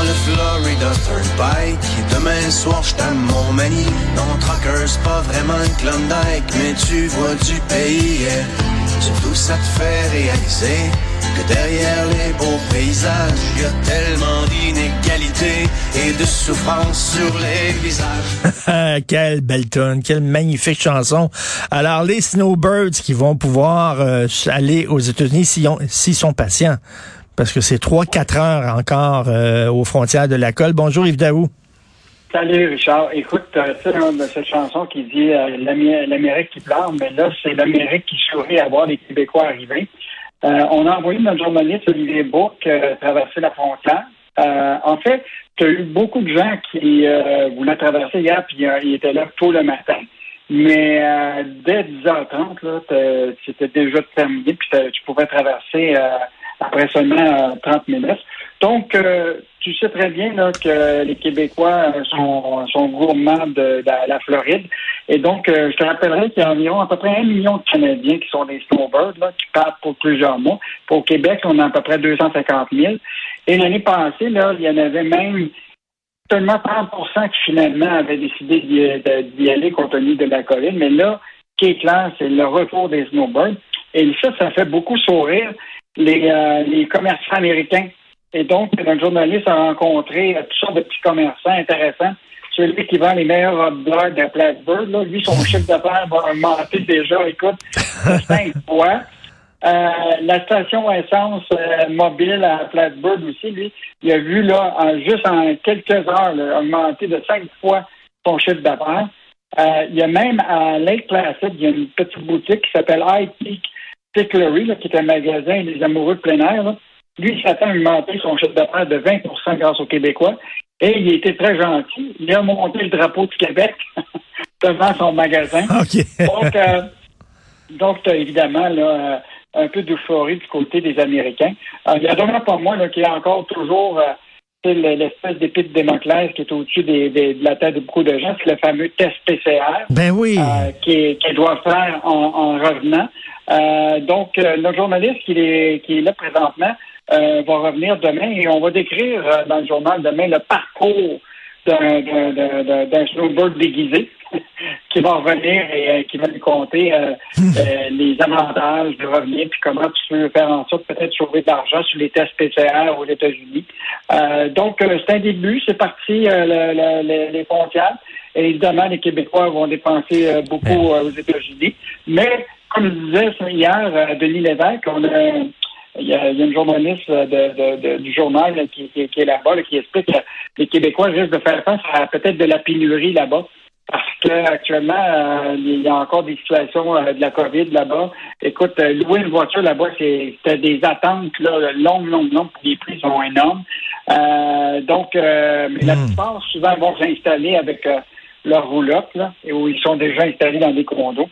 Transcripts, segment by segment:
Dans le Florida Turnpike Demain soir j't'aime mon mani Non, Trucker, c'est pas vraiment une Klondike Mais tu vois du pays yeah. Surtout ça te fait réaliser Que derrière les beaux paysages Y a tellement d'inégalités Et de souffrance sur les visages quelle belle tune, quelle magnifique chanson. Alors, les Snowbirds qui vont pouvoir euh, aller aux États-Unis s'ils sont patients parce que c'est 3-4 heures encore euh, aux frontières de la colle. Bonjour Yves Daou. Salut Richard. Écoute, euh, c'est de cette chanson qui dit euh, l'Amérique qui pleure, mais là, c'est l'Amérique qui sourit à voir les Québécois arriver. On a envoyé notre journaliste Olivier Bourque traverser la frontière. en fait, tu as eu beaucoup de gens qui voulaient traverser hier, puis ils étaient là tôt le matin. Mais dès 10h30, là, c'était déjà terminé, puis tu pouvais traverser après seulement 30 euh, minutes. Donc, euh, tu sais très bien là, que les Québécois euh, sont, sont gourmands de, la Floride. Et donc, je te rappellerai qu'il y a environ à peu près un million de Canadiens qui sont des snowbirds, là, qui partent pour plusieurs mois. Pour Québec, on a à peu près 250 000. Et l'année passée, là, il y en avait même seulement 30% qui finalement avaient décidé d'y aller compte tenu de la colline. Mais là, ce qui est clair, c'est le retour des snowbirds. Et ça, ça fait beaucoup sourire les, euh, les commerçants américains. Et donc, notre journaliste a rencontré euh, toutes sortes de petits commerçants intéressants. Celui qui vend les meilleurs hot dogs de Plattsburgh, là, lui, son chiffre d'affaires va augmenter déjà, écoute, cinq fois. Euh, la station essence mobile à Plattsburgh aussi, lui, il a vu là, juste en quelques heures, augmenter de cinq fois son chiffre d'affaires. il y a même à Lake Placid, il y a une petite boutique qui s'appelle High Peak Ticklery, qui est un magasin des amoureux de plein air, lui, il s'attend à augmenter son chiffre d'affaires de 20% grâce aux Québécois. Et il était très gentil. Il a monté le drapeau du Québec devant son magasin. donc, euh, donc tu as évidemment là, un peu d'euphorie du côté des Américains. Euh, il y a donc pas moi là, qui a encore toujours euh, l'espèce d'épée de Démoclès qui est au-dessus de la tête de beaucoup de gens. C'est le fameux test PCR. Ben oui. qui, doit faire en revenant. Euh, donc, euh, notre journaliste qui est, qui est là présentement euh, va revenir demain et on va décrire dans le journal demain le parcours d'un snowboard déguisé qui va revenir et qui va nous compter les avantages de revenir puis comment tu peux faire en sorte peut-être sauver de l'argent sur les tests PCR aux États-Unis. donc, c'est un début, c'est parti les frontières. Et évidemment, les Québécois vont dépenser beaucoup aux États-Unis. Mais comme je disais hier, euh, Denis Lévesque, on a, il y, a, une journaliste de, du journal qui, qui, est là-bas qui explique que les Québécois risquent de faire face à peut-être de la pénurie là-bas. Parce qu'actuellement, euh, il y a encore des situations euh, de la COVID là-bas. Écoute, louer une voiture là-bas, c'était des attentes là, longues, longues, longues, les prix sont énormes. donc, mais la hmm. plupart, souvent, vont s'installer avec leur roulotte, là, et où ils sont déjà installés dans des condos.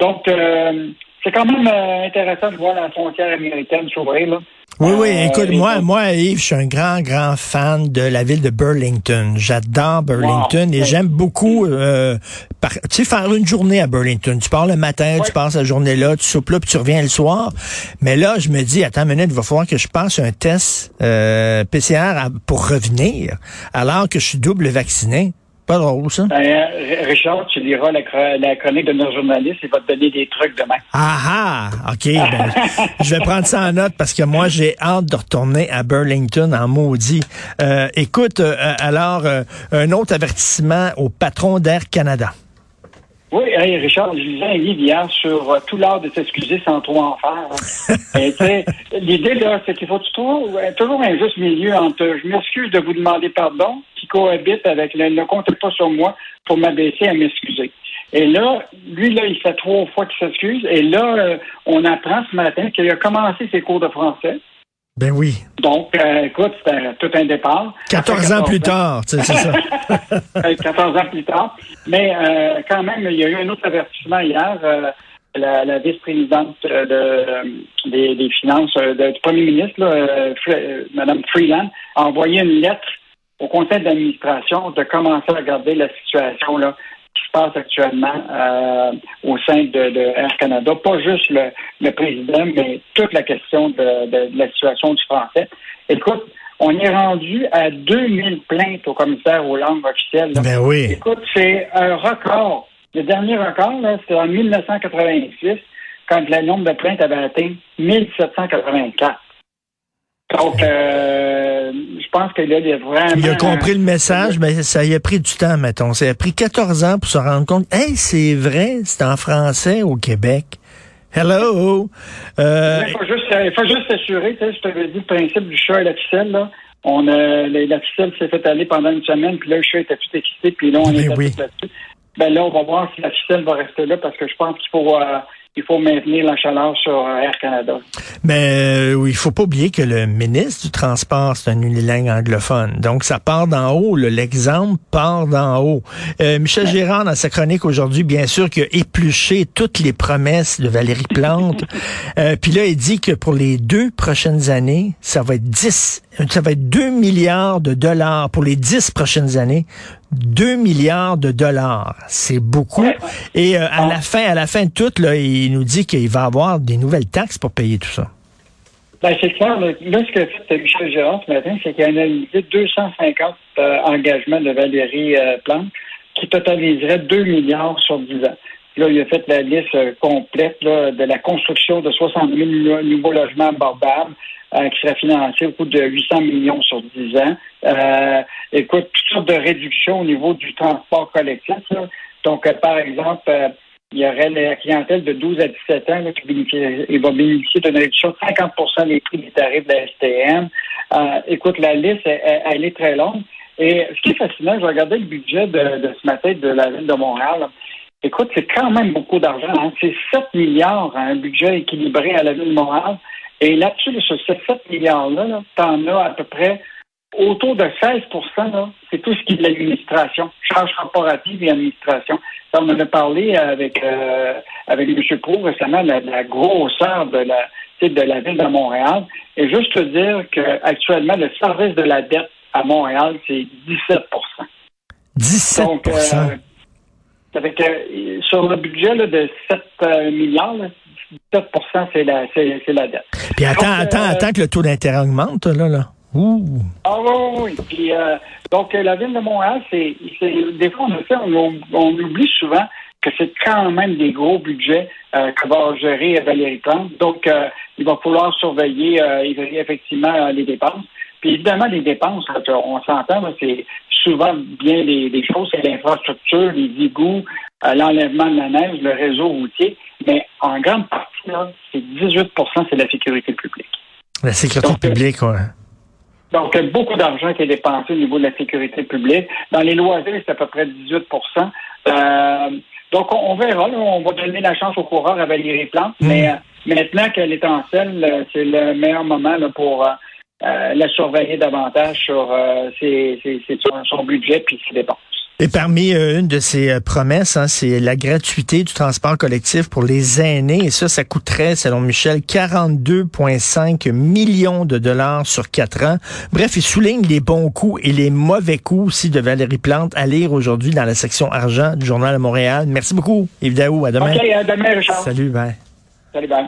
Donc, euh, c'est quand même euh, intéressant de voir la frontière américaine s'ouvrir. Oui, oui, euh, écoute, moi, moi, Yves, je suis un grand, grand fan de la ville de Burlington. J'adore Burlington et j'aime beaucoup, euh, tu sais, faire une journée à Burlington. Tu pars le matin, tu passes la journée là, tu soupes là, puis tu reviens le soir. Mais là, je me dis, attends une minute, il va falloir que je passe un test PCR pour revenir, alors que je suis double vacciné. Pas drôle, ça. Ben, Richard, tu liras la, chronique de nos journalistes, il va te donner des trucs demain. Ah ah! OK. Ben, je vais prendre ça en note parce que moi, j'ai hâte de retourner à Burlington en maudit. Euh, écoute, euh, alors, euh, un autre avertissement au patron d'Air Canada. Oui, Richard, je lisais un livre hier sur euh, tout l'art de s'excuser sans trop en faire. L'idée, là, c'est qu'il faut toujours, toujours un juste milieu entre je m'excuse de vous demander pardon, cohabite avec le ne comptez pas sur moi pour m'abaisser à m'excuser. Et là, lui, là, il fait trois fois qu'il s'excuse. Et là, euh, on apprend ce matin qu'il a commencé ses cours de français. Ben oui. Donc, euh, écoute, c'était tout un départ. 14, ans plus tard, c'est ça. 14 ans plus tard. Mais euh, quand même, il y a eu un autre avertissement hier. Euh, la, vice-présidente des, finances du premier ministre, là, Mme Freeland, a envoyé une lettre au conseil d'administration de commencer à regarder la situation là, se passe actuellement euh, au sein de, Air Canada. Pas juste le, président, mais toute la question de, la situation du français. Écoute, on est rendu à 2000 plaintes au commissaire aux langues officielles. Ben oui. Écoute, c'est un record. Le dernier record, c'était en 1986, quand le nombre de plaintes avait atteint 1784. Donc, euh, je pense que là, il y a vraiment... Il a compris le message, mais ça y a pris du temps, mettons. Ça a pris 14 ans pour se rendre compte, hey, c'est vrai, c'est en français au Québec. Hello! Euh... Il faut juste s'assurer, tu sais, je t'avais dit le principe du chat et la ficelle, là. On a, la ficelle s'est fait aller pendant une semaine, puis là, le chat était tout excité, puis là, on est oui. là-dessus. Ben là, on va voir si la ficelle va rester là, parce que je pense qu'il faut... Euh, il faut maintenir la chaleur sur euh, Air Canada. Mais euh, il faut pas oublier que le ministre du Transport, c'est un unilingue anglophone. Donc, ça part d'en haut. L'exemple part d'en haut. Euh, Michel Gérard, dans sa chronique aujourd'hui, bien sûr, qui a épluché toutes les promesses de Valérie Plante. Puis là, il dit que pour les deux prochaines années, ça va être 10, ça va être 2 milliards de dollars pour les 10 prochaines années 2 milliards de dollars. C'est beaucoup. Et euh, à la fin, à la fin de tout, là, il nous dit qu'il va avoir des nouvelles taxes pour payer tout ça. Ben, c'est clair. Là, ce que fait Michel Gérard ce matin, c'est qu'il a analysé 250 euh, engagements de Valérie euh, Plante qui totaliseraient 2 milliards sur 10 ans. Là, il a fait la liste complète de la construction de 60 000 nouveaux logements abordables, euh, qui serait financé au coût de 800 millions sur 10 ans. Euh, écoute, toutes sortes de réductions au niveau du transport collectif. Donc, euh, par exemple, il y aurait la clientèle de 12 à 17 ans qui va bénéficier d'une réduction de 50 des prix des tarifs de la STM. écoute, la liste, elle, est très longue. Et ce qui est fascinant, je regardais le budget de, ce matin de la ville de Montréal. Écoute, c'est quand même beaucoup d'argent. Hein. C'est 7 milliards, un budget équilibré à la ville de Montréal. Et là-dessus, sur ces 7 milliards-là, tu en as à peu près autour de 16% c'est tout ce qui est de l'administration, charges corporatives et administration. Ça, on en a parlé avec, euh, avec M. Pro récemment, la, la grosseur de la, de la ville de Montréal. Et juste te dire qu'actuellement, le service de la dette à Montréal, c'est 17 17 Donc, euh, ça fait que sur le budget de 7 euh, milliards, 17 c'est la, c'est, la dette. Puis attends, attends, euh, attends que le taux d'intérêt augmente, là, là. Ouh. Ah oui, oui, Puis, euh, donc, la ville de Montréal, c'est, des fois, on, on, oublie souvent que c'est quand même des gros budgets euh, que va gérer Valérie Plante. Donc, euh, il va falloir surveiller euh, effectivement les dépenses. Puis évidemment, les dépenses, on s'entend, c'est souvent bien des, choses, c'est l'infrastructure, les égouts, l'enlèvement de la neige, le réseau routier. Mais en grande partie, c'est 18% c'est la sécurité publique. La sécurité publique, oui. Donc, il y a beaucoup d'argent qui est dépensé au niveau de la sécurité publique. Dans les loisirs, c'est à peu près 18% euh, Donc, on, verra. on va donner la chance aux coureurs à Valérie Plante. Hmm. Mais euh, maintenant qu'elle est en selle, euh, c'est le meilleur moment pour la surveiller davantage sur ses, son budget puis ses dépenses. Et parmi euh, une de ces euh, promesses, hein, c'est la gratuité du transport collectif pour les aînés. Et ça, ça coûterait, selon Michel, 42,5 millions de dollars sur quatre ans. Bref, il souligne les bons coups et les mauvais coups aussi de Valérie Plante à lire aujourd'hui dans la section argent du Journal de Montréal. Merci beaucoup, Yves Daou. À demain. OK, à demain, Richard. Salut, bye. Salut, bye.